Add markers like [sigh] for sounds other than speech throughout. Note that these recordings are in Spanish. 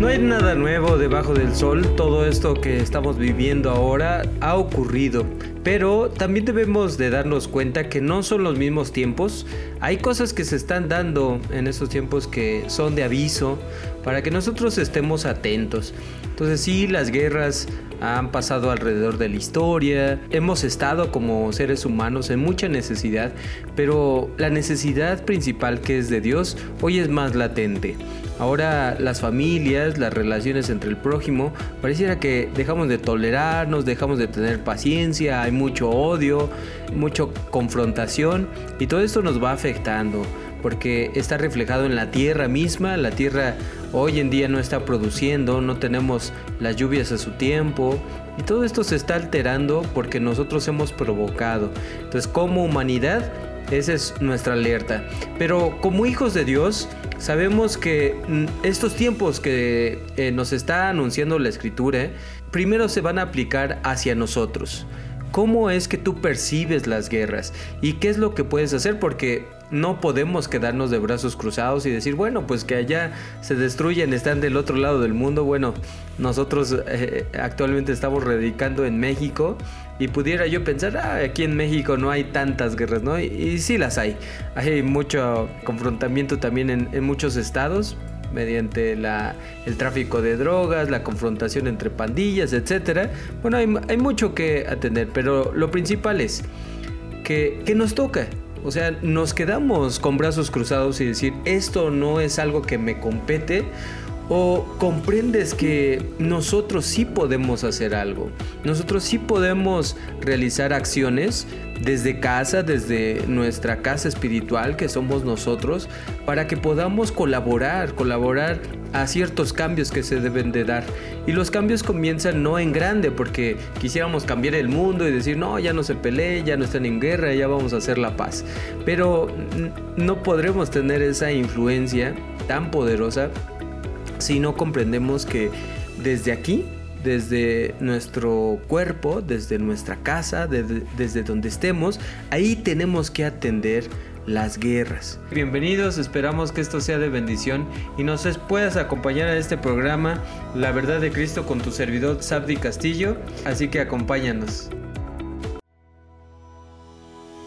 No hay nada nuevo debajo del sol, todo esto que estamos viviendo ahora ha ocurrido, pero también debemos de darnos cuenta que no son los mismos tiempos, hay cosas que se están dando en estos tiempos que son de aviso para que nosotros estemos atentos. Entonces sí, las guerras han pasado alrededor de la historia, hemos estado como seres humanos en mucha necesidad, pero la necesidad principal que es de Dios hoy es más latente. Ahora las familias, las relaciones entre el prójimo, pareciera que dejamos de tolerarnos, dejamos de tener paciencia, hay mucho odio, mucha confrontación y todo esto nos va afectando porque está reflejado en la tierra misma, la tierra hoy en día no está produciendo, no tenemos las lluvias a su tiempo y todo esto se está alterando porque nosotros hemos provocado. Entonces como humanidad esa es nuestra alerta. Pero como hijos de Dios, sabemos que mm, estos tiempos que eh, nos está anunciando la escritura, primero se van a aplicar hacia nosotros. ¿Cómo es que tú percibes las guerras? ¿Y qué es lo que puedes hacer? Porque no podemos quedarnos de brazos cruzados y decir, bueno, pues que allá se destruyen, están del otro lado del mundo. Bueno, nosotros eh, actualmente estamos radicando en México y pudiera yo pensar, ah, aquí en México no hay tantas guerras, ¿no? Y, sí las hay. Hay mucho confrontamiento también en, muchos estados mediante la, el tráfico de drogas, la confrontación entre pandillas, etc. Bueno, hay, hay mucho que atender, pero lo principal es que, que nos toca. O sea, nos quedamos con brazos cruzados y decir, esto no es algo que me compete ¿O comprendes que nosotros sí podemos hacer algo? Nosotros sí podemos realizar acciones desde casa, desde nuestra casa espiritual que somos nosotros, para que podamos colaborar, colaborar a ciertos cambios que se deben de dar. Y los cambios comienzan no en grande, porque quisiéramos cambiar el mundo y decir, no, ya no se pelee, ya no están en guerra, ya vamos a hacer la paz. Pero no podremos tener esa influencia tan poderosa si no comprendemos que desde aquí, desde nuestro cuerpo, desde nuestra casa, desde, donde estemos, ahí tenemos que atender las guerras. Bienvenidos, esperamos que esto sea de bendición y nos puedas acompañar a este programa La verdad de Cristo con tu servidor Sabdi Castillo, así que acompáñanos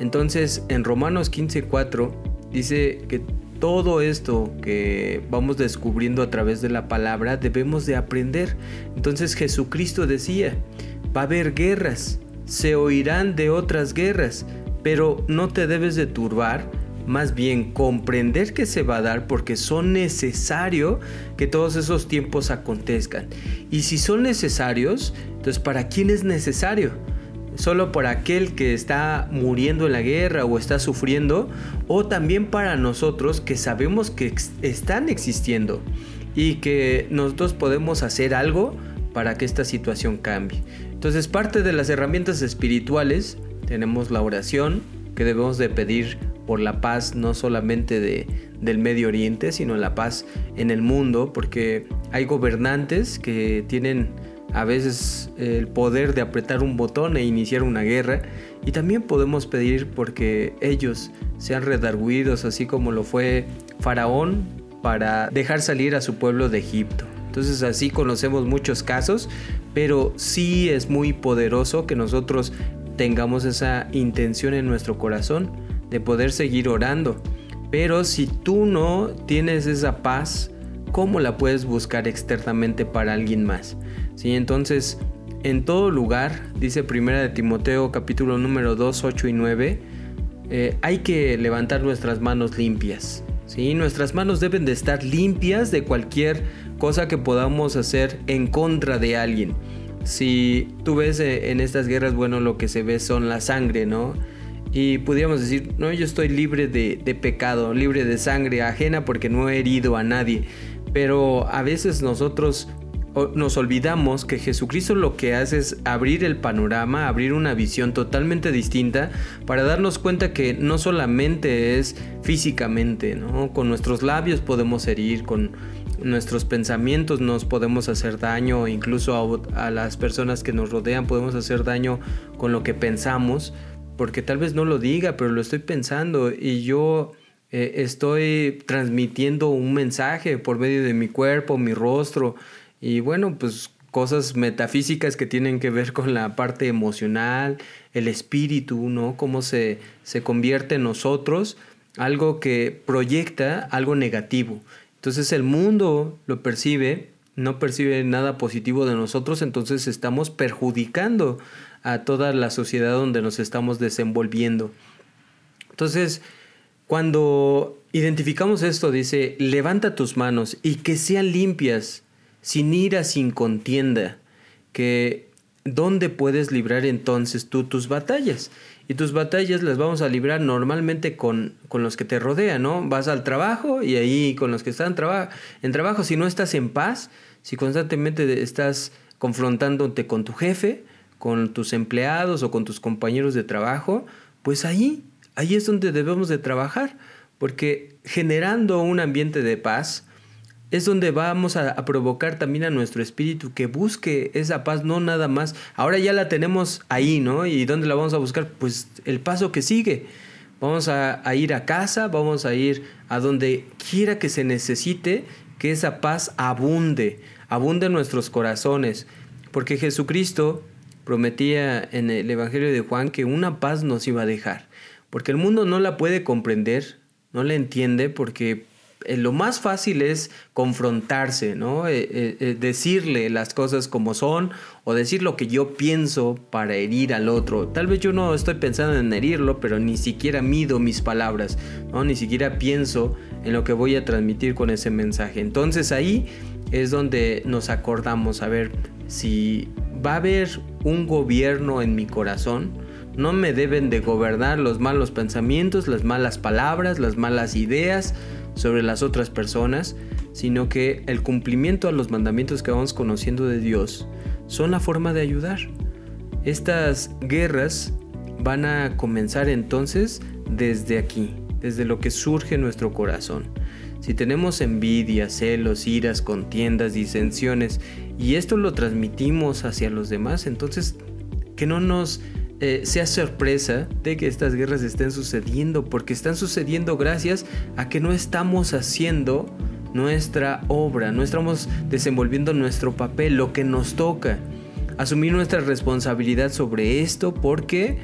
Entonces en Romanos 15:4 dice que todo esto que vamos descubriendo a través de la palabra debemos de aprender. Entonces Jesucristo decía, va a haber guerras, se oirán de otras guerras, pero no te debes de turbar, más bien comprender que se va a dar porque son necesario que todos esos tiempos acontezcan. Y si son necesarios, entonces ¿para quién es necesario? Solo por aquel que está muriendo en la guerra o está sufriendo, o también para nosotros que sabemos que están existiendo y que nosotros podemos hacer algo para que esta situación cambie. Entonces parte de las herramientas espirituales tenemos la oración que debemos de pedir por la paz no solamente de, del Medio Oriente, sino la paz en el mundo, porque hay gobernantes que tienen a veces el poder de apretar un botón e iniciar una guerra y también podemos pedir porque ellos sean redarguidos así como lo fue Faraón para dejar salir a su pueblo de Egipto. Entonces así conocemos muchos casos, pero sí es muy poderoso que nosotros tengamos esa intención en nuestro corazón de poder seguir orando. Pero si tú no tienes esa paz, ¿cómo la puedes buscar externamente para alguien más? ¿Sí? Entonces, en todo lugar, dice Primera de Timoteo capítulo número 2, 8 y 9, eh, hay que levantar nuestras manos limpias. ¿sí? Nuestras manos deben de estar limpias de cualquier cosa que podamos hacer en contra de alguien. Si tú ves eh, en estas guerras, bueno, lo que se ve son la sangre, ¿no? Y pudiéramos decir, no, yo estoy libre de, de pecado, libre de sangre ajena porque no he herido a nadie. Pero a veces nosotros nos olvidamos que Jesucristo lo que hace es abrir el panorama, abrir una visión totalmente distinta para darnos cuenta que no solamente es físicamente, ¿no? Con nuestros labios podemos herir, con nuestros pensamientos nos podemos hacer daño, incluso a, las personas que nos rodean podemos hacer daño con lo que pensamos, porque tal vez no lo diga, pero lo estoy pensando y yo eh, estoy transmitiendo un mensaje por medio de mi cuerpo, mi rostro, y bueno, pues cosas metafísicas que tienen que ver con la parte emocional, el espíritu, ¿no? Cómo se, se convierte en nosotros algo que proyecta algo negativo. Entonces el mundo lo percibe, no percibe nada positivo de nosotros, entonces estamos perjudicando a toda la sociedad donde nos estamos desenvolviendo. Entonces, cuando identificamos esto, dice, levanta tus manos y que sean limpias sin ira, sin contienda, que ¿dónde puedes librar entonces tú tus batallas? Y tus batallas las vamos a librar normalmente con, con los que te rodean, ¿no? Vas al trabajo y ahí con los que están en trabajo, si no estás en paz, si constantemente estás confrontándote con tu jefe, con tus empleados o con tus compañeros de trabajo, pues ahí, ahí es donde debemos de trabajar, porque generando un ambiente de paz, es donde vamos a, provocar también a nuestro espíritu que busque esa paz, no nada más. Ahora ya la tenemos ahí, ¿no? ¿Y dónde la vamos a buscar? Pues el paso que sigue. Vamos a, a ir a casa, vamos a ir a donde quiera que se necesite que esa paz abunde, abunde en nuestros corazones. Porque Jesucristo prometía en el Evangelio de Juan que una paz nos iba a dejar. Porque el mundo no la puede comprender, no la entiende porque eh, lo más fácil es confrontarse, ¿no? Eh, eh, decirle las cosas como son o decir lo que yo pienso para herir al otro. Tal vez yo no estoy pensando en herirlo, pero ni siquiera mido mis palabras, ¿no? Ni siquiera pienso en lo que voy a transmitir con ese mensaje. Entonces ahí es donde nos acordamos a ver si va a haber un gobierno en mi corazón. No me deben de gobernar los malos pensamientos, las malas palabras, las malas ideas, sobre las otras personas, sino que el cumplimiento a los mandamientos que vamos conociendo de Dios son la forma de ayudar. Estas guerras van a comenzar entonces desde aquí, desde lo que surge nuestro corazón. Si tenemos envidia, celos, iras, contiendas, disensiones y esto lo transmitimos hacia los demás, entonces que no nos eh, sea sorpresa de que estas guerras estén sucediendo, porque están sucediendo gracias a que no estamos haciendo nuestra obra, no estamos desenvolviendo nuestro papel, lo que nos toca, asumir nuestra responsabilidad sobre esto porque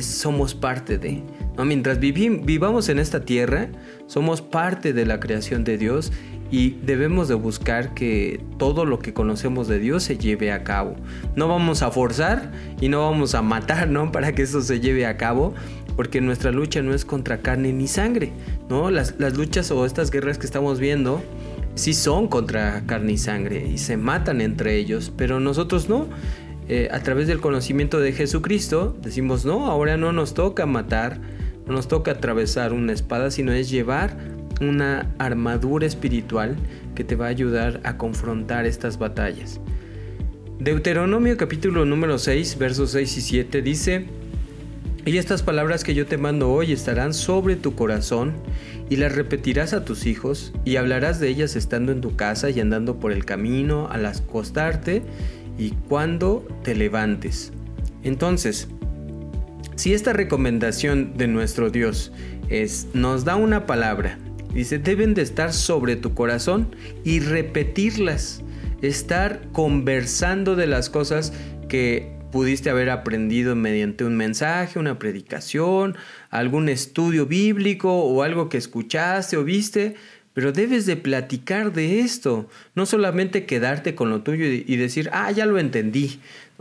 somos parte de. Mientras vivamos en esta tierra, somos parte de la creación de Dios y debemos de buscar que todo lo que conocemos de Dios se lleve a cabo. No vamos a forzar y no vamos a matar, ¿no? Para que eso se lleve a cabo, porque nuestra lucha no es contra carne ni sangre, ¿no? Las, luchas o estas guerras que estamos viendo sí son contra carne y sangre y se matan entre ellos, pero nosotros no. Eh, a través del conocimiento de Jesucristo decimos, no, ahora no nos toca matar, no nos toca atravesar una espada, sino es llevar una armadura espiritual que te va a ayudar a confrontar estas batallas. Deuteronomio capítulo número 6, versos 6 y 7 dice, y estas palabras que yo te mando hoy estarán sobre tu corazón, y las repetirás a tus hijos, y hablarás de ellas estando en tu casa y andando por el camino, al acostarte, y cuando te levantes. Entonces, si esta recomendación de nuestro Dios es, nos da una palabra, Dice, deben de estar sobre tu corazón y repetirlas. Estar conversando de las cosas que pudiste haber aprendido mediante un mensaje, una predicación, algún estudio bíblico o algo que escuchaste o viste, pero debes de platicar de esto, no solamente quedarte con lo tuyo y decir, ah, ya lo entendí,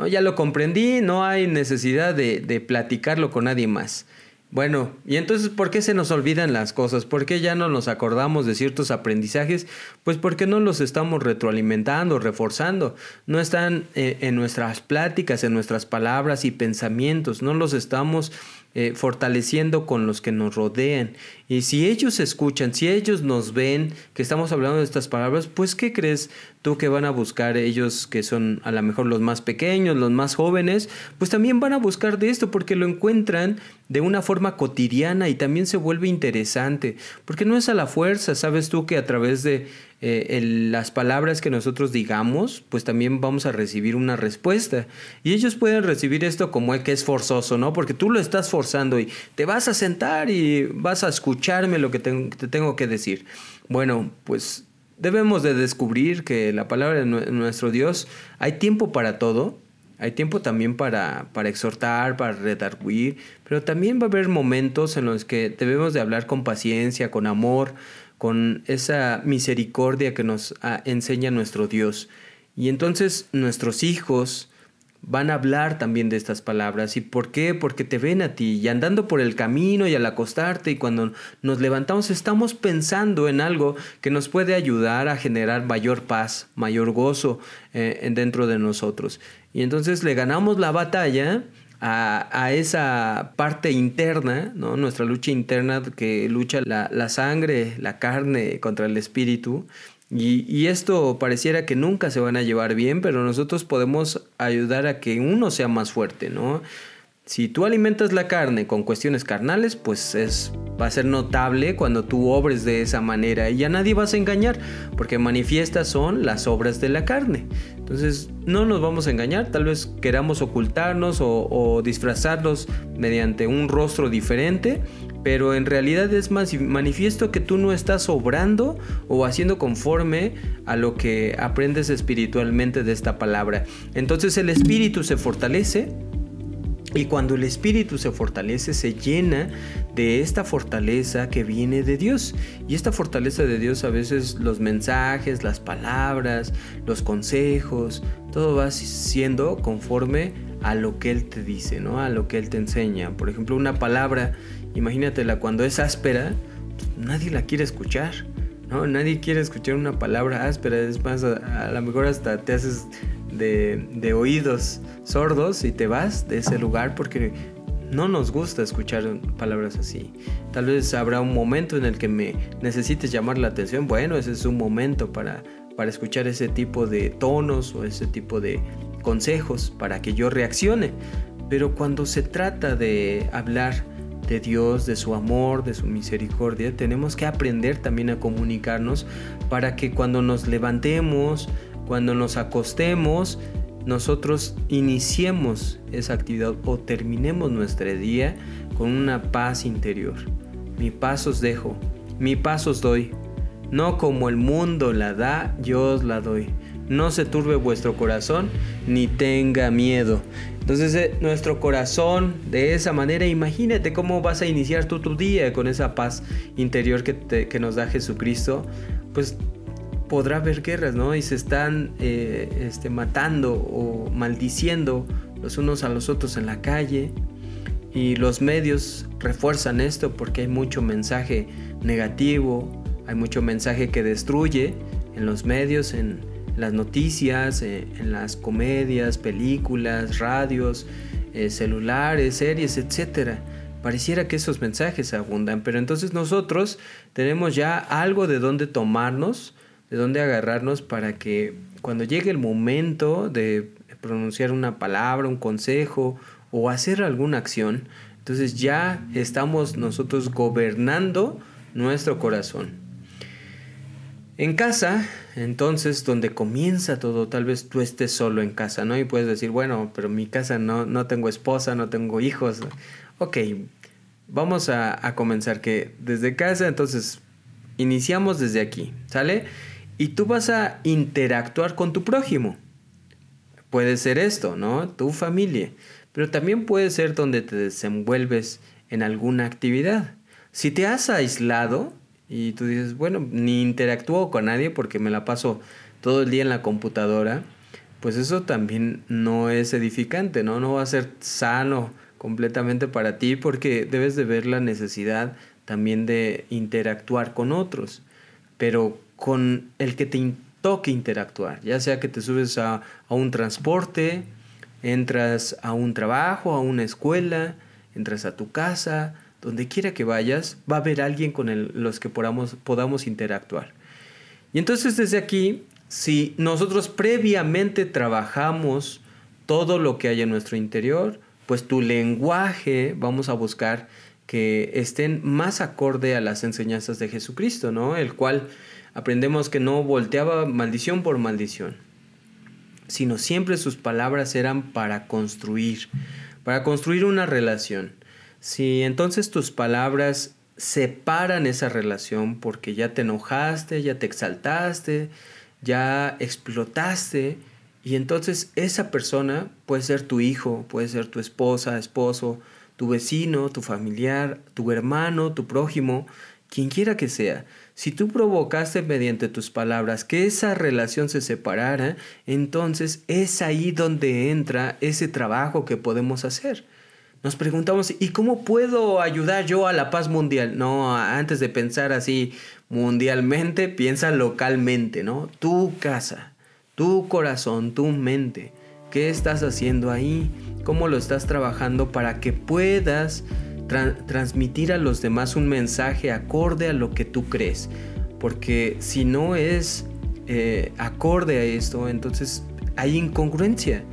ya lo comprendí, no hay necesidad de platicarlo con nadie más. Bueno, y entonces, ¿por qué se nos olvidan las cosas? ¿Por qué ya no nos acordamos de ciertos aprendizajes? Pues porque no los estamos retroalimentando, reforzando. No están eh, en nuestras pláticas, en nuestras palabras y pensamientos. No los estamos eh, fortaleciendo con los que nos rodean. Y si ellos escuchan, si ellos nos ven que estamos hablando de estas palabras, pues ¿qué crees tú que van a buscar ellos que son a lo mejor los más pequeños, los más jóvenes? Pues también van a buscar de esto porque lo encuentran de una forma cotidiana y también se vuelve interesante, porque no es a la fuerza, sabes tú que a través de eh, las palabras que nosotros digamos, pues también vamos a recibir una respuesta. Y ellos pueden recibir esto como que es forzoso, ¿no? Porque tú lo estás forzando y te vas a sentar y vas a escucharme lo que te, tengo que decir. Bueno, pues debemos de descubrir que la palabra de nuestro Dios, hay tiempo para todo. Hay tiempo también para, para exhortar, para redarguir, pero también va a haber momentos en los que debemos de hablar con paciencia, con amor, con esa misericordia que nos ah, enseña nuestro Dios. Y entonces nuestros hijos van a hablar también de estas palabras. ¿Y por qué? Porque te ven a ti y andando por el camino y al acostarte y cuando nos levantamos estamos pensando en algo que nos puede ayudar a generar mayor paz, mayor gozo eh, dentro de nosotros. Y entonces le ganamos la batalla a, esa parte interna, ¿no? nuestra lucha interna que lucha la, sangre, la carne contra el espíritu. Y, esto pareciera que nunca se van a llevar bien, pero nosotros podemos ayudar a que uno sea más fuerte, ¿no? Si tú alimentas la carne con cuestiones carnales, pues es, va a ser notable cuando tú obres de esa manera y a nadie vas a engañar, porque manifiestas son las obras de la carne. Entonces no nos vamos a engañar, tal vez queramos ocultarnos o, o disfrazarnos mediante un rostro diferente, pero en realidad es más manifiesto que tú no estás obrando o haciendo conforme a lo que aprendes espiritualmente de esta palabra. Entonces el espíritu se fortalece y cuando el espíritu se fortalece, se llena de esta fortaleza que viene de Dios. Y esta fortaleza de Dios a veces los mensajes, las palabras, los consejos, todo va siendo conforme a lo que Él te dice, ¿no? A lo que Él te enseña. Por ejemplo, una palabra, imagínatela cuando es áspera, nadie la quiere escuchar. ¿no? Nadie quiere escuchar una palabra áspera, es más, a, a lo mejor hasta te haces de, oídos sordos y te vas de ese lugar porque no nos gusta escuchar palabras así. Tal vez habrá un momento en el que me necesites llamar la atención. Bueno, ese es un momento para, para escuchar ese tipo de tonos o ese tipo de consejos para que yo reaccione. Pero cuando se trata de hablar de Dios, de su amor, de su misericordia, tenemos que aprender también a comunicarnos para que cuando nos levantemos, cuando nos acostemos, nosotros iniciemos esa actividad o terminemos nuestro día con una paz interior. Mi paz os dejo, mi paz os doy. No como el mundo la da, yo os la doy. No se turbe vuestro corazón, ni tenga miedo. Entonces eh, nuestro corazón, de esa manera, imagínate cómo vas a iniciar tú tu día con esa paz interior que, nos da Jesucristo. Pues podrá haber guerras, ¿no? Y se están eh, este, matando o maldiciendo los unos a los otros en la calle. Y los medios refuerzan esto porque hay mucho mensaje negativo, hay mucho mensaje que destruye en los medios, en las noticias, eh, en las comedias, películas, radios, eh, celulares, series, etc. Pareciera que esos mensajes abundan, pero entonces nosotros tenemos ya algo de donde tomarnos de dónde agarrarnos para que cuando llegue el momento de pronunciar una palabra, un consejo o hacer alguna acción, entonces ya estamos nosotros gobernando nuestro corazón. En casa, entonces, donde comienza todo, tal vez tú estés solo en casa, ¿no? Y puedes decir, bueno, pero mi casa no, no tengo esposa, no tengo hijos. Ok, vamos a, a comenzar que desde casa, entonces, iniciamos desde aquí, ¿sale? y tú vas a interactuar con tu prójimo. Puede ser esto, ¿no? Tu familia, pero también puede ser donde te desenvuelves en alguna actividad. Si te has aislado y tú dices, bueno, ni interactúo con nadie porque me la paso todo el día en la computadora, pues eso también no es edificante, ¿no? No va a ser sano completamente para ti porque debes de ver la necesidad también de interactuar con otros, pero con el que te toque interactuar, ya sea que te subes a, a un transporte, entras a un trabajo, a una escuela, entras a tu casa, donde quiera que vayas, va a haber alguien con el, los que podamos, podamos interactuar. Y entonces desde aquí, si nosotros previamente trabajamos todo lo que hay en nuestro interior, pues tu lenguaje vamos a buscar que estén más acorde a las enseñanzas de Jesucristo, ¿no? El cual aprendemos que no volteaba maldición por maldición, sino siempre sus palabras eran para construir, para construir una relación. Si entonces tus palabras separan esa relación porque ya te enojaste, ya te exaltaste, ya explotaste, y entonces esa persona puede ser tu hijo, puede ser tu esposa, esposo, tu vecino, tu familiar, tu hermano, tu prójimo, quien quiera que sea. Si tú provocaste mediante tus palabras que esa relación se separara, entonces es ahí donde entra ese trabajo que podemos hacer nos preguntamos, ¿y cómo puedo ayudar yo a la paz mundial? No, antes de pensar así mundialmente, piensa localmente, ¿no? Tu casa, tu corazón, tu mente. ¿Qué estás haciendo ahí? ¿Cómo lo estás trabajando para que puedas transmitir a los demás un mensaje acorde a lo que tú crees? Porque si no es eh, acorde a esto, entonces hay incongruencia.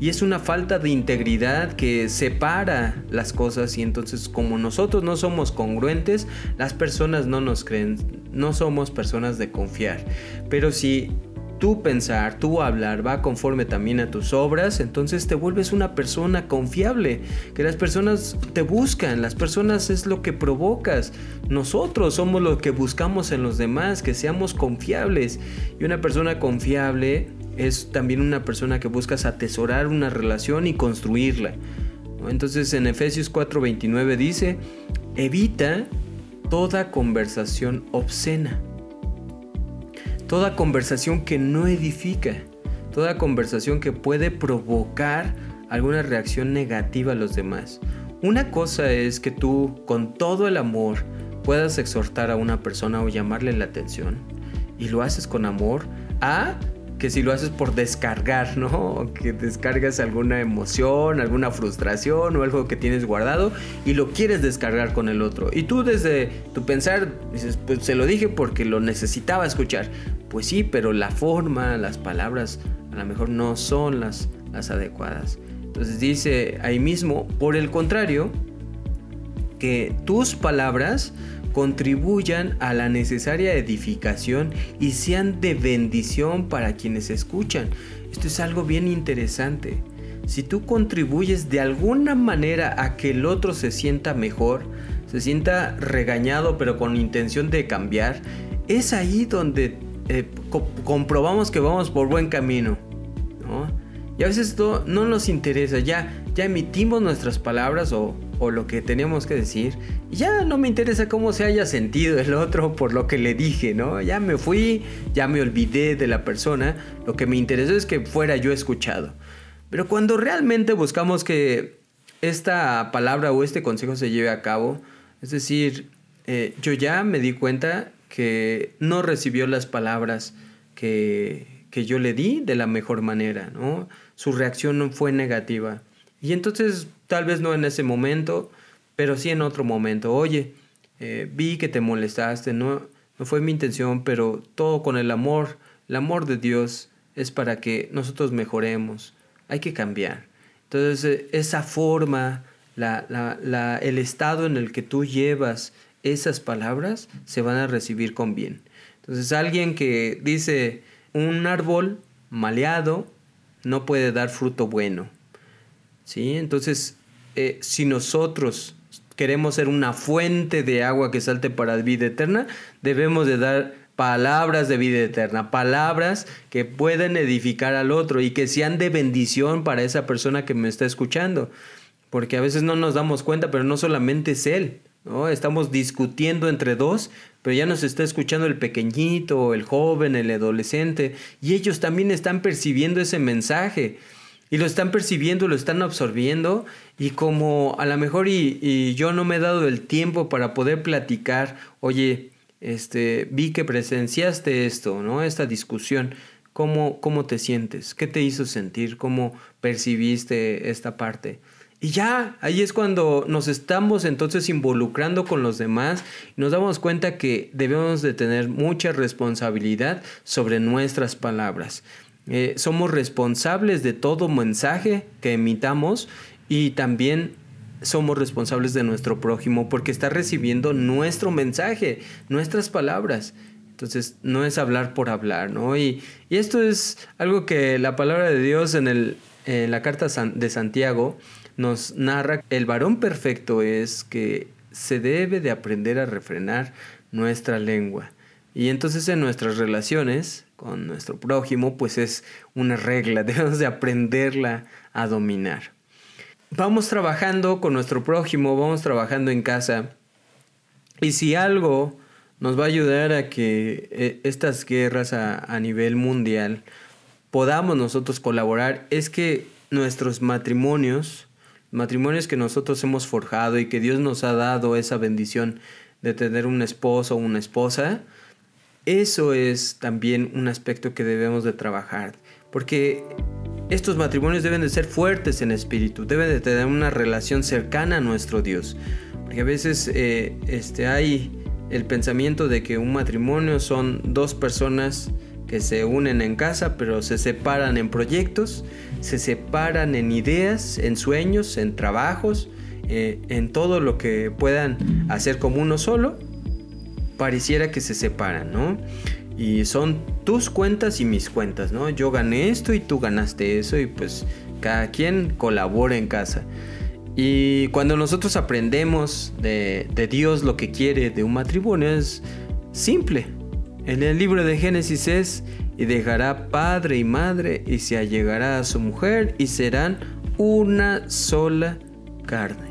Y es una falta de integridad que separa las cosas y entonces como nosotros no somos congruentes, las personas no nos creen, no somos personas de confiar. Pero si tu pensar, tu hablar va conforme también a tus obras, entonces te vuelves una persona confiable, que las personas te buscan, las personas es lo que provocas, nosotros somos lo que buscamos en los demás, que seamos confiables. Y una persona confiable es también una persona que buscas atesorar una relación y construirla. Entonces en Efesios 4:29 dice, evita toda conversación obscena, toda conversación que no edifica, toda conversación que puede provocar alguna reacción negativa a los demás. Una cosa es que tú con todo el amor puedas exhortar a una persona o llamarle la atención y lo haces con amor a que si lo haces por descargar, ¿no? que descargas alguna emoción, alguna frustración o algo que tienes guardado y lo quieres descargar con el otro. Y tú desde tu pensar dices, pues se lo dije porque lo necesitaba escuchar. Pues sí, pero la forma, las palabras a lo mejor no son las, las adecuadas. Entonces dice ahí mismo, por el contrario, que tus palabras contribuyan a la necesaria edificación y sean de bendición para quienes escuchan. Esto es algo bien interesante. Si tú contribuyes de alguna manera a que el otro se sienta mejor, se sienta regañado pero con intención de cambiar, es ahí donde eh, comprobamos que vamos por buen camino. Y a veces esto no nos interesa, ya, ya emitimos nuestras palabras o, o lo que teníamos que decir. ya no me interesa cómo se haya sentido el otro por lo que le dije, ¿no? Ya me fui, ya me olvidé de la persona. Lo que me interesó es que fuera yo escuchado. Pero cuando realmente buscamos que esta palabra o este consejo se lleve a cabo, es decir, eh, yo ya me di cuenta que no recibió las palabras que, que yo le di de la mejor manera, ¿no? Su reacción no fue negativa. Y entonces Tal vez no en ese momento, pero sí en otro momento. Oye, eh, vi que te molestaste, no, fue mi intención, pero todo con el amor. El amor de Dios es para que nosotros mejoremos. Hay que cambiar. Entonces, eh, esa forma, el estado en el que tú llevas esas palabras, se van a recibir con bien. Entonces, alguien que dice, un árbol maleado no puede dar fruto bueno. ¿Sí? Entonces, eh, si nosotros queremos ser una fuente de agua que salte para vida eterna, debemos de dar palabras de vida eterna, palabras que pueden edificar al otro y que sean de bendición para esa persona que me está escuchando. Porque a veces no nos damos cuenta, pero no solamente es él, ¿no? Estamos discutiendo entre dos, pero ya nos está escuchando el pequeñito, el joven, el adolescente, y ellos también están percibiendo ese mensaje. Y lo están percibiendo, lo están absorbiendo y como a lo mejor y, yo no me he dado el tiempo para poder platicar, oye, este, vi que presenciaste esto, ¿no? Esta discusión. ¿Cómo, ¿Cómo te sientes? ¿Qué te hizo sentir? ¿Cómo percibiste esta parte? Y ya, ahí es cuando nos estamos entonces involucrando con los demás y nos damos cuenta que debemos de tener mucha responsabilidad sobre nuestras palabras. Eh, somos responsables de todo mensaje que emitamos y también somos responsables de nuestro prójimo porque está recibiendo nuestro mensaje, nuestras palabras. Entonces, no es hablar por hablar, ¿no? Y, esto es algo que la palabra de Dios en, el, en la carta de Santiago nos narra. El varón perfecto es que se debe de aprender a refrenar nuestra lengua. Y entonces en nuestras relaciones con nuestro prójimo, pues es una regla, [laughs] debemos de aprenderla a dominar vamos trabajando con nuestro prójimo, vamos trabajando en casa. Y si algo nos va a ayudar a que eh, estas guerras a, nivel mundial podamos nosotros colaborar, es que nuestros matrimonios, matrimonios que nosotros hemos forjado y que Dios nos ha dado esa bendición de tener un esposo o una esposa, eso es también un aspecto que debemos de trabajar. Porque estos matrimonios deben de ser fuertes en espíritu, deben de tener una relación cercana a nuestro Dios. Porque a veces eh, este, hay el pensamiento de que un matrimonio son dos personas que se unen en casa, pero se separan en proyectos, se separan en ideas, en sueños, en trabajos, eh, en todo lo que puedan hacer como uno solo, pareciera que se separan, ¿no? Y son tus cuentas y mis cuentas, ¿no? Yo gané esto y tú ganaste eso y pues cada quien colabora en casa. Y cuando nosotros aprendemos de, Dios lo que quiere de un matrimonio es simple. En el libro de Génesis es, y dejará padre y madre y se allegará a su mujer y serán una sola carne.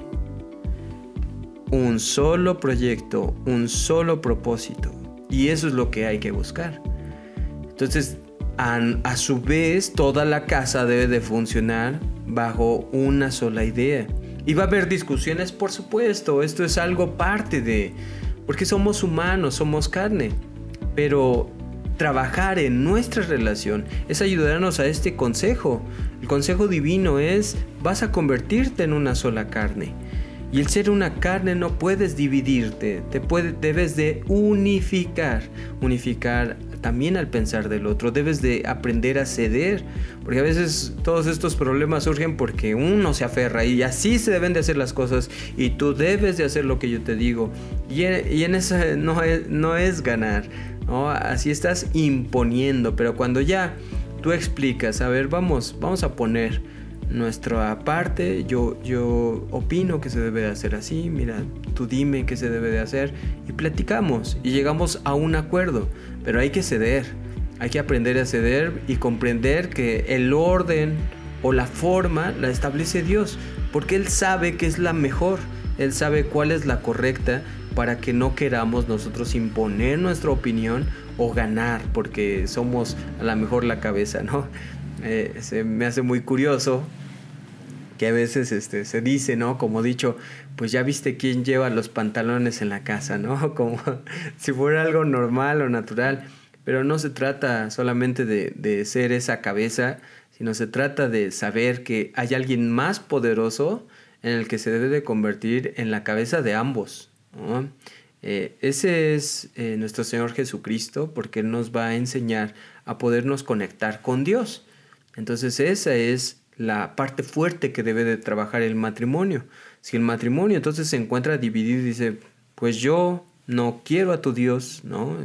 Un solo proyecto, un solo propósito. Y eso es lo que hay que buscar. Entonces, a, su vez, toda la casa debe de funcionar bajo una sola idea. Y va a haber discusiones, por supuesto, esto es algo parte de, porque somos humanos, somos carne. Pero trabajar en nuestra relación es ayudarnos a este consejo. El consejo divino es, vas a convertirte en una sola carne. Y el ser una carne no puedes dividirte, te puede, debes de unificar, unificar también al pensar del otro, debes de aprender a ceder, porque a veces todos estos problemas surgen porque uno se aferra y así se deben de hacer las cosas y tú debes de hacer lo que yo te digo. Y en, eso no es, no es ganar, así estás imponiendo, pero cuando ya tú explicas, a ver, vamos, vamos a poner nuestra parte, yo, yo opino que se debe de hacer así, mira, tú dime qué se debe de hacer y platicamos y llegamos a un acuerdo, pero hay que ceder, hay que aprender a ceder y comprender que el orden o la forma la establece Dios, porque Él sabe que es la mejor, Él sabe cuál es la correcta para que no queramos nosotros imponer nuestra opinión o ganar, porque somos a lo mejor la cabeza, ¿no? Eh, se me hace muy curioso que a veces este, se dice, ¿no? Como dicho, pues ya viste quién lleva los pantalones en la casa, ¿no? [laughs] Como si fuera algo normal o natural. Pero no se trata solamente de, de ser esa cabeza, sino se trata de saber que hay alguien más poderoso en el que se debe de convertir en la cabeza de ambos. Eh, ese es eh, nuestro Señor Jesucristo porque Él nos va a enseñar a podernos conectar con Dios. Entonces esa es la parte fuerte que debe de trabajar el matrimonio. Si el matrimonio entonces se encuentra dividido y dice, pues yo no quiero a tu Dios, ¿no?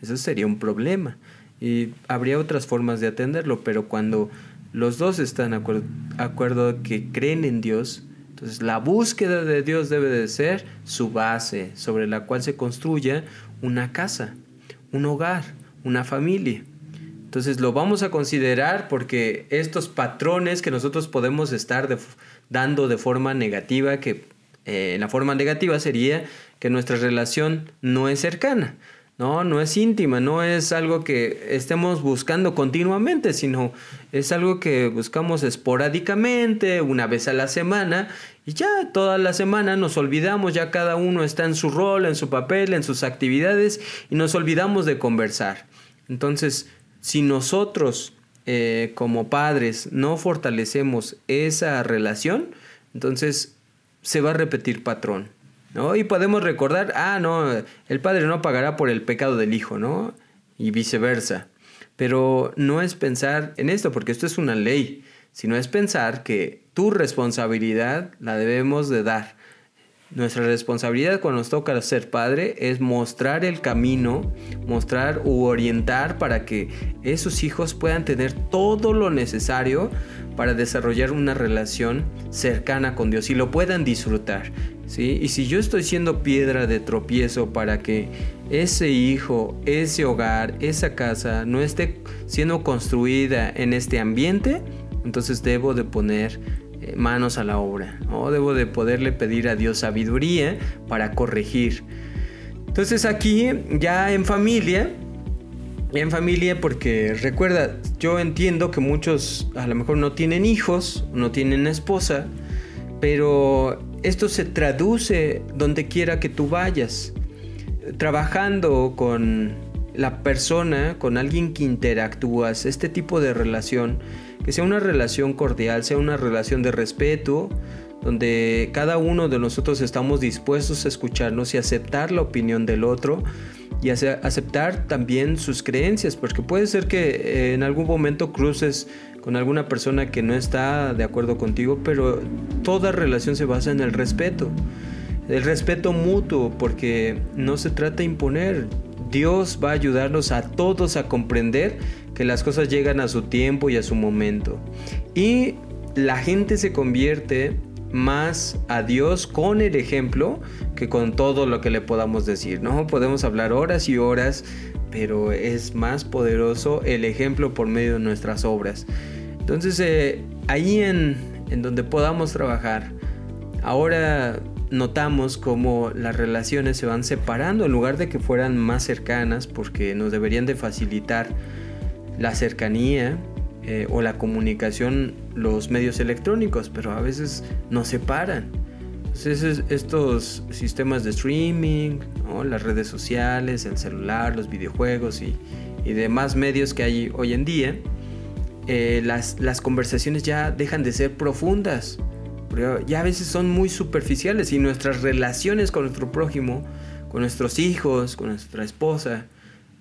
Eso sería un problema. Y habría otras formas de atenderlo, pero cuando los dos están de acuerdo, acuerdo que creen en Dios, entonces la búsqueda de Dios debe de ser su base sobre la cual se construya una casa, un hogar, una familia. Entonces lo vamos a considerar porque estos patrones que nosotros podemos estar dando de forma negativa, que eh, la forma negativa sería que nuestra relación no es cercana. No, no es íntima, no es algo que estemos buscando continuamente, sino es algo que buscamos esporádicamente, una vez a la semana, y ya toda la semana nos olvidamos, ya cada uno está en su rol, en su papel, en sus actividades, y nos olvidamos de conversar. Entonces, si nosotros eh, como padres no fortalecemos esa relación, entonces se va a repetir patrón. ¿no? Y podemos recordar, ah, no, el padre no pagará por el pecado del hijo, ¿no? Y viceversa. Pero no es pensar en esto, porque esto es una ley, sino es pensar que tu responsabilidad la debemos de dar. Nuestra responsabilidad cuando nos toca ser padre es mostrar el camino, mostrar u orientar para que esos hijos puedan tener todo lo necesario para desarrollar una relación cercana con Dios y lo puedan disfrutar. ¿sí? Y si yo estoy siendo piedra de tropiezo para que ese hijo, ese hogar, esa casa no esté siendo construida en este ambiente, entonces debo de poner manos a la obra, o debo de poderle pedir a Dios sabiduría para corregir. Entonces aquí ya en familia, en familia porque recuerda, yo entiendo que muchos a lo mejor no tienen hijos, no tienen esposa, pero esto se traduce donde quiera que tú vayas. Trabajando con la persona, con alguien que interactúas, este tipo de relación, que sea una relación cordial, sea una relación de respeto, donde cada uno de nosotros estamos dispuestos a escucharnos y aceptar la opinión del otro y aceptar también sus creencias, porque puede ser que eh, en algún momento cruces con alguna persona que no está de acuerdo contigo, pero toda relación se basa en el respeto. El respeto mutuo, porque no se trata de imponer. Dios va a ayudarnos a todos a comprender que las cosas llegan a su tiempo y a su momento. Y la gente se convierte más a Dios con el ejemplo que con todo lo que le podamos decir, ¿no? Podemos hablar horas y horas, pero es más poderoso el ejemplo por medio de nuestras obras. Entonces, eh, ahí en, en donde podamos trabajar, ahora notamos cómo las relaciones se van separando en lugar de que fueran más cercanas porque nos deberían de facilitar la cercanía eh, o la comunicación los medios electrónicos, pero a veces nos separan. Entonces estos sistemas de streaming, las redes sociales, el celular, los videojuegos y, y demás medios que hay hoy en día, eh, las, las conversaciones ya dejan de ser profundas. Ya a veces son muy superficiales y nuestras relaciones con nuestro prójimo, con nuestros hijos, con nuestra esposa,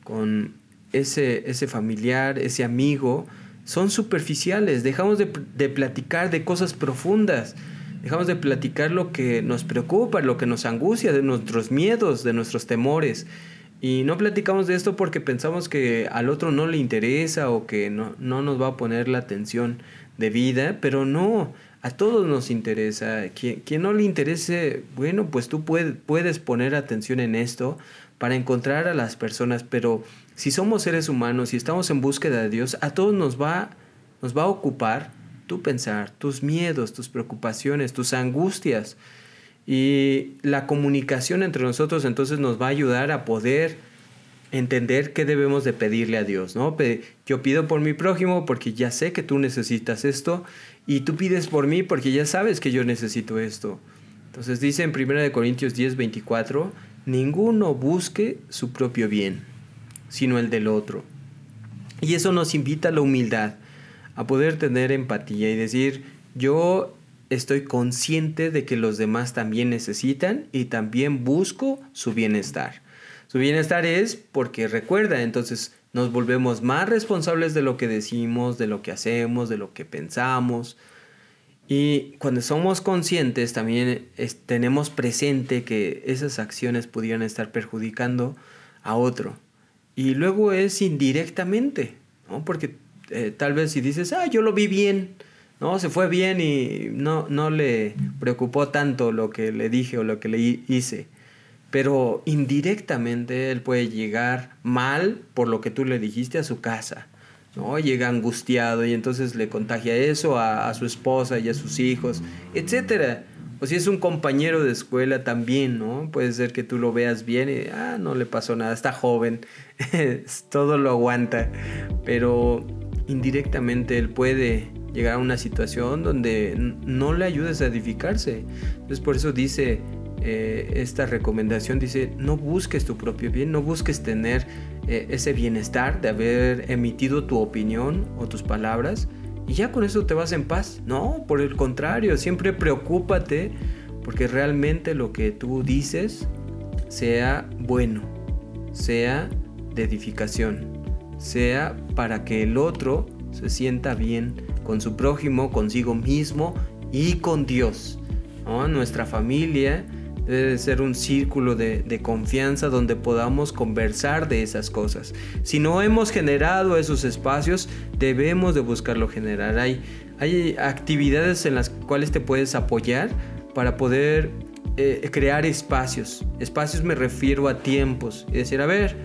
con ese, ese familiar, ese amigo, son superficiales. Dejamos de, de, platicar de cosas profundas. Dejamos de platicar lo que nos preocupa, lo que nos angustia, de nuestros miedos, de nuestros temores. Y no platicamos de esto porque pensamos que al otro no le interesa o que no, no nos va a poner la atención de vida, pero no, a todos nos interesa. Quien, no le interese, bueno, pues tú puedes poner atención en esto para encontrar a las personas, pero si somos seres humanos y estamos en búsqueda de Dios, a todos nos va, nos va a ocupar tu pensar, tus miedos, tus preocupaciones, tus angustias. Y la comunicación entre nosotros entonces nos va a ayudar a poder entender qué debemos de pedirle a Dios, ¿no? Yo pido por mi prójimo porque ya sé que tú necesitas esto y tú pides por mí porque ya sabes que yo necesito esto. Entonces dice en 1 Corintios 10, 24, ninguno busque su propio bien sino el del otro. Y eso nos invita a la humildad, a poder tener empatía y decir, yo estoy consciente de que los demás también necesitan y también busco su bienestar. Su bienestar es porque recuerda, entonces nos volvemos más responsables de lo que decimos, de lo que hacemos, de lo que pensamos. Y cuando somos conscientes también tenemos presente que esas acciones pudieran estar perjudicando a otro. Y luego es indirectamente, ¿no? Porque eh, tal vez si dices, ah, yo lo vi bien, ¿no? Se fue bien y no, no le preocupó tanto lo que le dije o lo que le hice. Pero indirectamente él puede llegar mal por lo que tú le dijiste a su casa, ¿no? Llega angustiado y entonces le contagia eso a, su esposa y a sus hijos, etc. O si es un compañero de escuela también, ¿no? Puede ser que tú lo veas bien y, ah, no le pasó nada, está joven, [laughs] todo lo aguanta. Pero indirectamente él puede llegar a una situación donde no le ayudes a edificarse. Entonces por eso dice eh, esta recomendación, dice, no busques tu propio bien, no busques tener eh, ese bienestar de haber emitido tu opinión o tus palabras, y ya con eso te vas en paz. No, por el contrario, siempre preocúpate porque realmente lo que tú dices sea bueno, sea de edificación, sea para que el otro se sienta bien con su prójimo, consigo mismo y con Dios. Nuestra familia debe ser un círculo de, confianza donde podamos conversar de esas cosas. Si no hemos generado esos espacios, debemos de buscarlo generar. Hay, actividades en las cuales te puedes apoyar para poder eh, crear espacios. Espacios me refiero a tiempos. Y decir, a ver,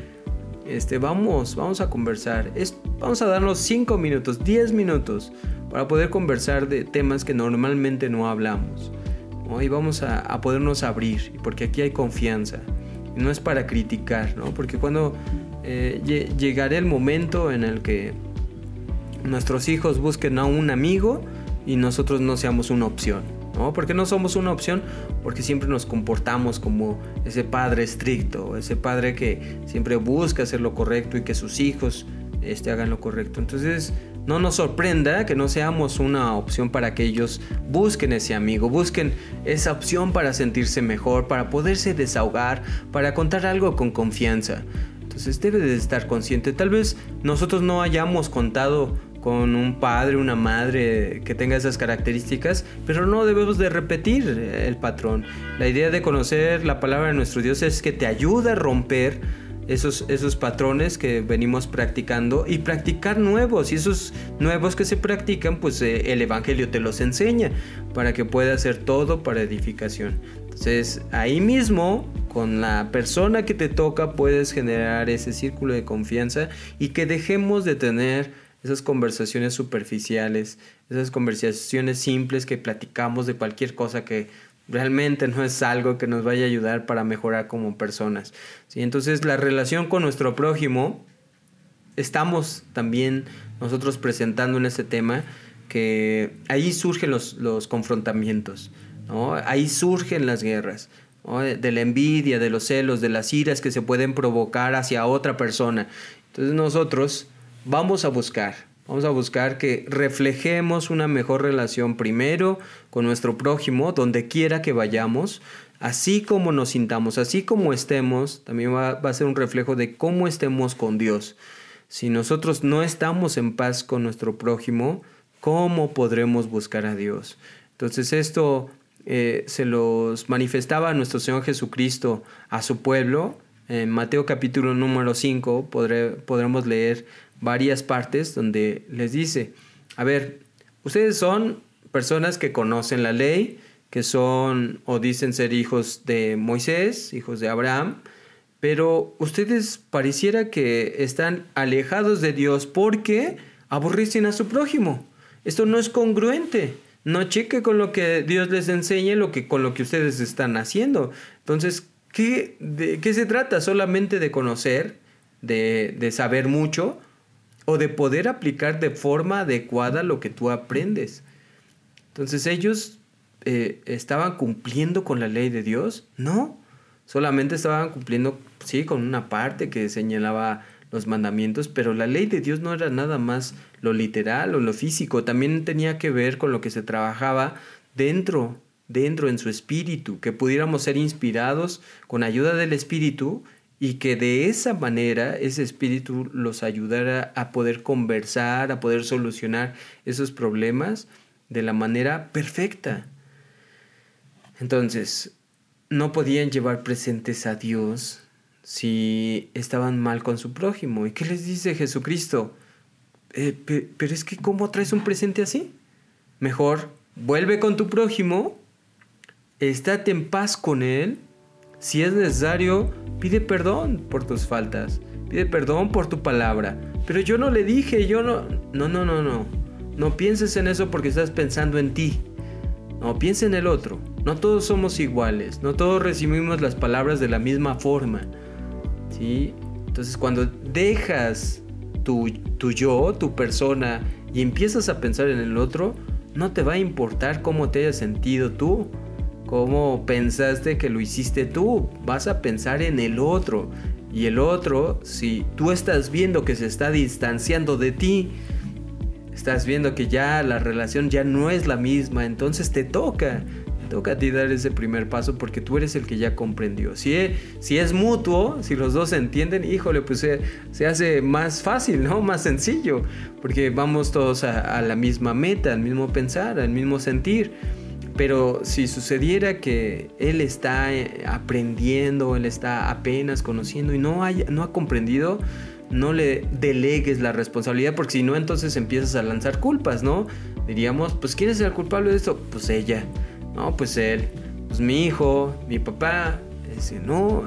este, vamos, vamos a conversar. Es, vamos a darnos 5 minutos, 10 minutos para poder conversar de temas que normalmente no hablamos. Y vamos a, podernos abrir, porque aquí hay confianza. no es para criticar, ¿no? Porque cuando eh, llegará el momento en el que nuestros hijos busquen a un amigo y nosotros no seamos una opción, ¿no? Porque no somos una opción, porque siempre nos comportamos como ese padre estricto, ese padre que siempre busca hacer lo correcto y que sus hijos este, hagan lo correcto. Entonces, no nos sorprenda que no seamos una opción para que ellos busquen ese amigo, busquen esa opción para sentirse mejor, para poderse desahogar, para contar algo con confianza. Entonces debe de estar consciente. Tal vez nosotros no hayamos contado con un padre, una madre que tenga esas características, pero no debemos de repetir el patrón. La idea de conocer la palabra de nuestro Dios es que te ayuda a romper esos, esos patrones que venimos practicando y practicar nuevos. Y esos nuevos que se practican, pues eh, el Evangelio te los enseña para que pueda hacer todo para edificación. Entonces ahí mismo, con la persona que te toca, puedes generar ese círculo de confianza y que dejemos de tener esas conversaciones superficiales, esas conversaciones simples que platicamos de cualquier cosa que realmente no es algo que nos vaya a ayudar para mejorar como personas. ¿sí? Entonces la relación con nuestro prójimo, estamos también nosotros presentando en este tema que ahí surgen los, los confrontamientos, ¿no? ahí surgen las guerras. de la envidia, de los celos, de las iras que se pueden provocar hacia otra persona. Entonces nosotros vamos a buscar Vamos a buscar que reflejemos una mejor relación primero con nuestro prójimo, donde quiera que vayamos, así como nos sintamos, así como estemos, también va, a ser un reflejo de cómo estemos con Dios. Si nosotros no estamos en paz con nuestro prójimo, ¿cómo podremos buscar a Dios? Entonces esto eh, se los manifestaba nuestro Señor Jesucristo a su pueblo. En Mateo capítulo número 5 podremos leer varias partes donde les dice, a ver, ustedes son personas que conocen la ley, que son o dicen ser hijos de Moisés, hijos de Abraham, pero ustedes pareciera que están alejados de Dios porque aborrecen a su prójimo. Esto no es congruente. No cheque con lo que Dios les enseñe, lo que, con lo que ustedes están haciendo. Entonces, ¿qué, ¿de qué se trata? ¿Solamente de conocer, de, de saber mucho? o de poder aplicar de forma adecuada lo que tú aprendes. Entonces ellos eh, estaban cumpliendo con la ley de Dios, no, solamente estaban cumpliendo, sí, con una parte que señalaba los mandamientos, pero la ley de Dios no era nada más lo literal o lo físico, también tenía que ver con lo que se trabajaba dentro, dentro en su espíritu, que pudiéramos ser inspirados con ayuda del espíritu y que de esa manera ese espíritu los ayudara a poder conversar, a poder solucionar esos problemas de la manera perfecta. Entonces, no podían llevar presentes a Dios si estaban mal con su prójimo. ¿Y qué les dice Jesucristo? Eh, pero es que ¿cómo traes un presente así? Mejor, vuelve con tu prójimo, estate en paz con él si es necesario, pide perdón por tus faltas. Pide perdón por tu palabra. Pero yo no le dije, yo no... No, no, no, no. No pienses en eso porque estás pensando en ti. No, piensa en el otro. No todos somos iguales, no todos recibimos las palabras de la misma forma. ¿sí? Entonces cuando dejas tu, tu yo, tu persona, y empiezas a pensar en el otro, no te va a importar cómo te hayas sentido tú, cómo pensaste que lo hiciste tú, vas a pensar en el otro. Y el otro, si tú estás viendo que se está distanciando de ti, estás viendo que ya la relación ya no es la misma, entonces te toca, te toca a ti dar ese primer paso porque tú eres el que ya comprendió. Si es, si es mutuo, si los dos se entienden, híjole, pues se, se hace más fácil, ¿no? Más sencillo, porque vamos todos a, la misma meta, al mismo pensar, al mismo sentir. Pero si sucediera que él está eh, aprendiendo, él está apenas conociendo y no, no ha comprendido, no le delegues la responsabilidad, porque si no, entonces empiezas a lanzar culpas, ¿no? Diríamos, pues ¿quién es el culpable de esto? Pues ella, no, pues él, pues mi hijo, mi papá. No,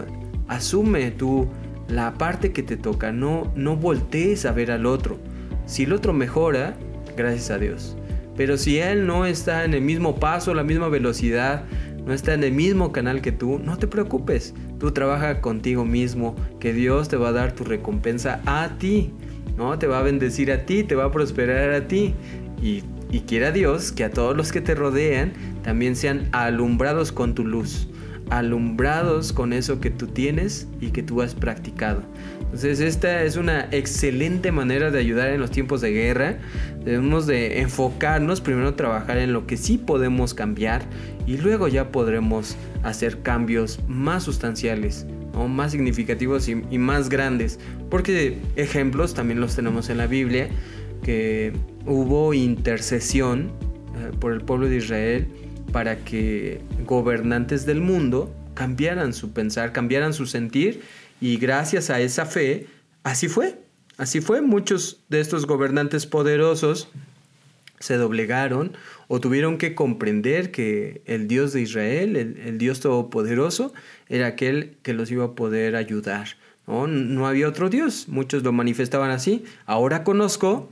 asume tú la parte que te toca, no, no voltees a ver al otro. Si el otro mejora, gracias a Dios. Pero si él no está en el mismo paso, la misma velocidad, no está en el mismo canal que tú, no te preocupes. Tú trabaja contigo mismo, que Dios te va a dar tu recompensa a ti. ¿no? Te va a bendecir a ti, te va a prosperar a ti. Y, y quiera Dios que a todos los que te rodean también sean alumbrados con tu luz alumbrados con eso que tú tienes y que tú has practicado. Entonces esta es una excelente manera de ayudar en los tiempos de guerra. Debemos de enfocarnos, primero trabajar en lo que sí podemos cambiar y luego ya podremos hacer cambios más sustanciales, o más significativos y, más grandes. Porque ejemplos también los tenemos en la Biblia, que hubo intercesión eh, por el pueblo de Israel para que gobernantes del mundo cambiaran su pensar, cambiaran su sentir y gracias a esa fe, así fue. Así fue, muchos de estos gobernantes poderosos se doblegaron o tuvieron que comprender que el Dios de Israel, el, Dios Todopoderoso, era aquel que los iba a poder ayudar. ¿no? no había otro Dios, muchos lo manifestaban así. Ahora conozco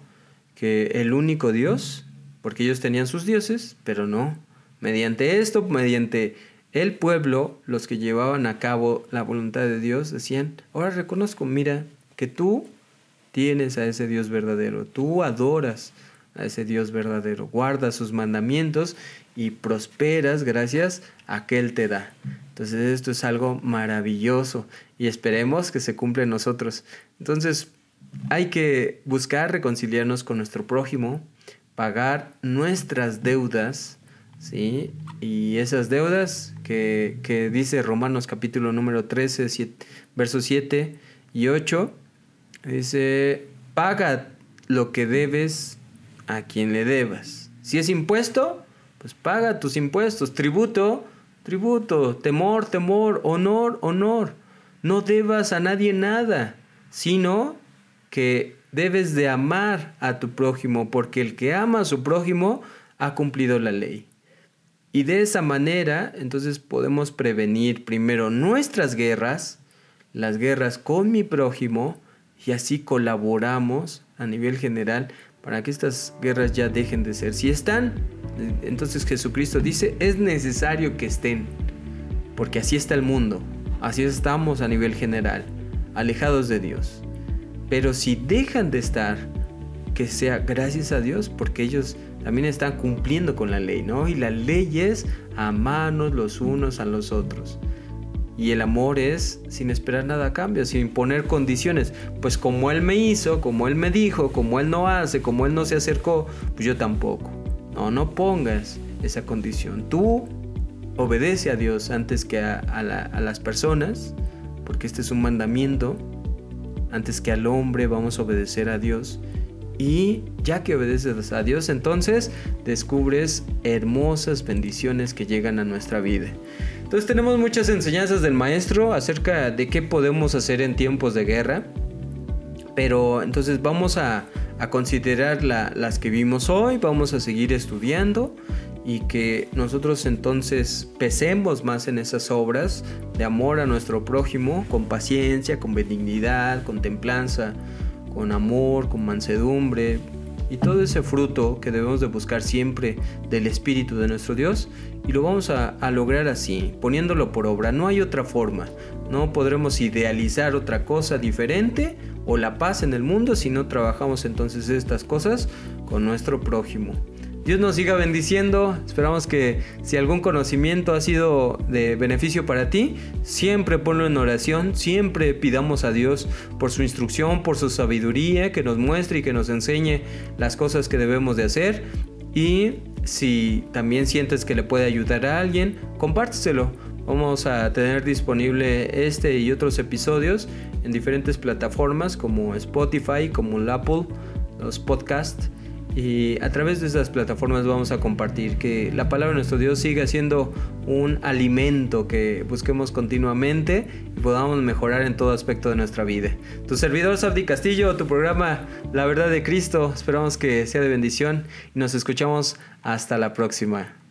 que el único Dios, porque ellos tenían sus dioses, pero no, Mediante esto, mediante el pueblo, los que llevaban a cabo la voluntad de Dios, decían, ahora reconozco, mira, que tú tienes a ese Dios verdadero, tú adoras a ese Dios verdadero, guardas sus mandamientos y prosperas gracias a que Él te da. Entonces esto es algo maravilloso y esperemos que se cumpla en nosotros. Entonces hay que buscar reconciliarnos con nuestro prójimo, pagar nuestras deudas, ¿sí? Y esas deudas que, dice Romanos capítulo número 13, versos 7 y 8, dice, paga lo que debes a quien le debas. Si es impuesto, pues paga tus impuestos. Tributo, tributo. Temor, temor. Honor, honor. No debas a nadie nada, sino que debes de amar a tu prójimo, porque el que ama a su prójimo ha cumplido la ley. Y de esa manera, entonces podemos prevenir primero nuestras guerras, las guerras con mi prójimo, y así colaboramos a nivel general para que estas guerras ya dejen de ser. Si están, entonces Jesucristo dice, es necesario que estén, porque así está el mundo, así estamos a nivel general, alejados de Dios. Pero si dejan de estar, que sea gracias a Dios, porque ellos también están cumpliendo con la ley, ¿no? Y la ley es amarnos los unos a los otros. Y el amor es sin esperar nada a cambio, sin poner condiciones. Pues como Él me hizo, como Él me dijo, como Él no hace, como Él no se acercó, pues yo tampoco. No, no pongas esa condición. Tú obedece a Dios antes que a, a las personas, porque este es un mandamiento. Antes que al hombre vamos a obedecer a Dios. Y ya que obedeces a Dios, entonces descubres hermosas bendiciones que llegan a nuestra vida. Entonces tenemos muchas enseñanzas del maestro acerca de qué podemos hacer en tiempos de guerra. Pero entonces vamos a, considerar las que vimos hoy, vamos a seguir estudiando y que nosotros entonces pesemos más en esas obras de amor a nuestro prójimo con paciencia, con benignidad, con templanza con amor, con mansedumbre, y todo ese fruto que debemos de buscar siempre del Espíritu de nuestro Dios y lo vamos a, a, lograr así, poniéndolo por obra. No hay otra forma. No podremos idealizar otra cosa diferente o la paz en el mundo si no trabajamos entonces estas cosas con nuestro prójimo. Dios nos siga bendiciendo. Esperamos que si algún conocimiento ha sido de beneficio para ti, siempre ponlo en oración, siempre pidamos a Dios por su instrucción, por su sabiduría, que nos muestre y que nos enseñe las cosas que debemos de hacer. Y si también sientes que le puede ayudar a alguien, compárteselo. Vamos a tener disponible este y otros episodios en diferentes plataformas como Spotify, como Apple, los podcasts. Y a través de esas plataformas vamos a compartir que la palabra de nuestro Dios siga siendo un alimento que busquemos continuamente y podamos mejorar en todo aspecto de nuestra vida. Tu servidor Sabdi Castillo, tu programa La Verdad de Cristo, esperamos que sea de bendición y nos escuchamos hasta la próxima.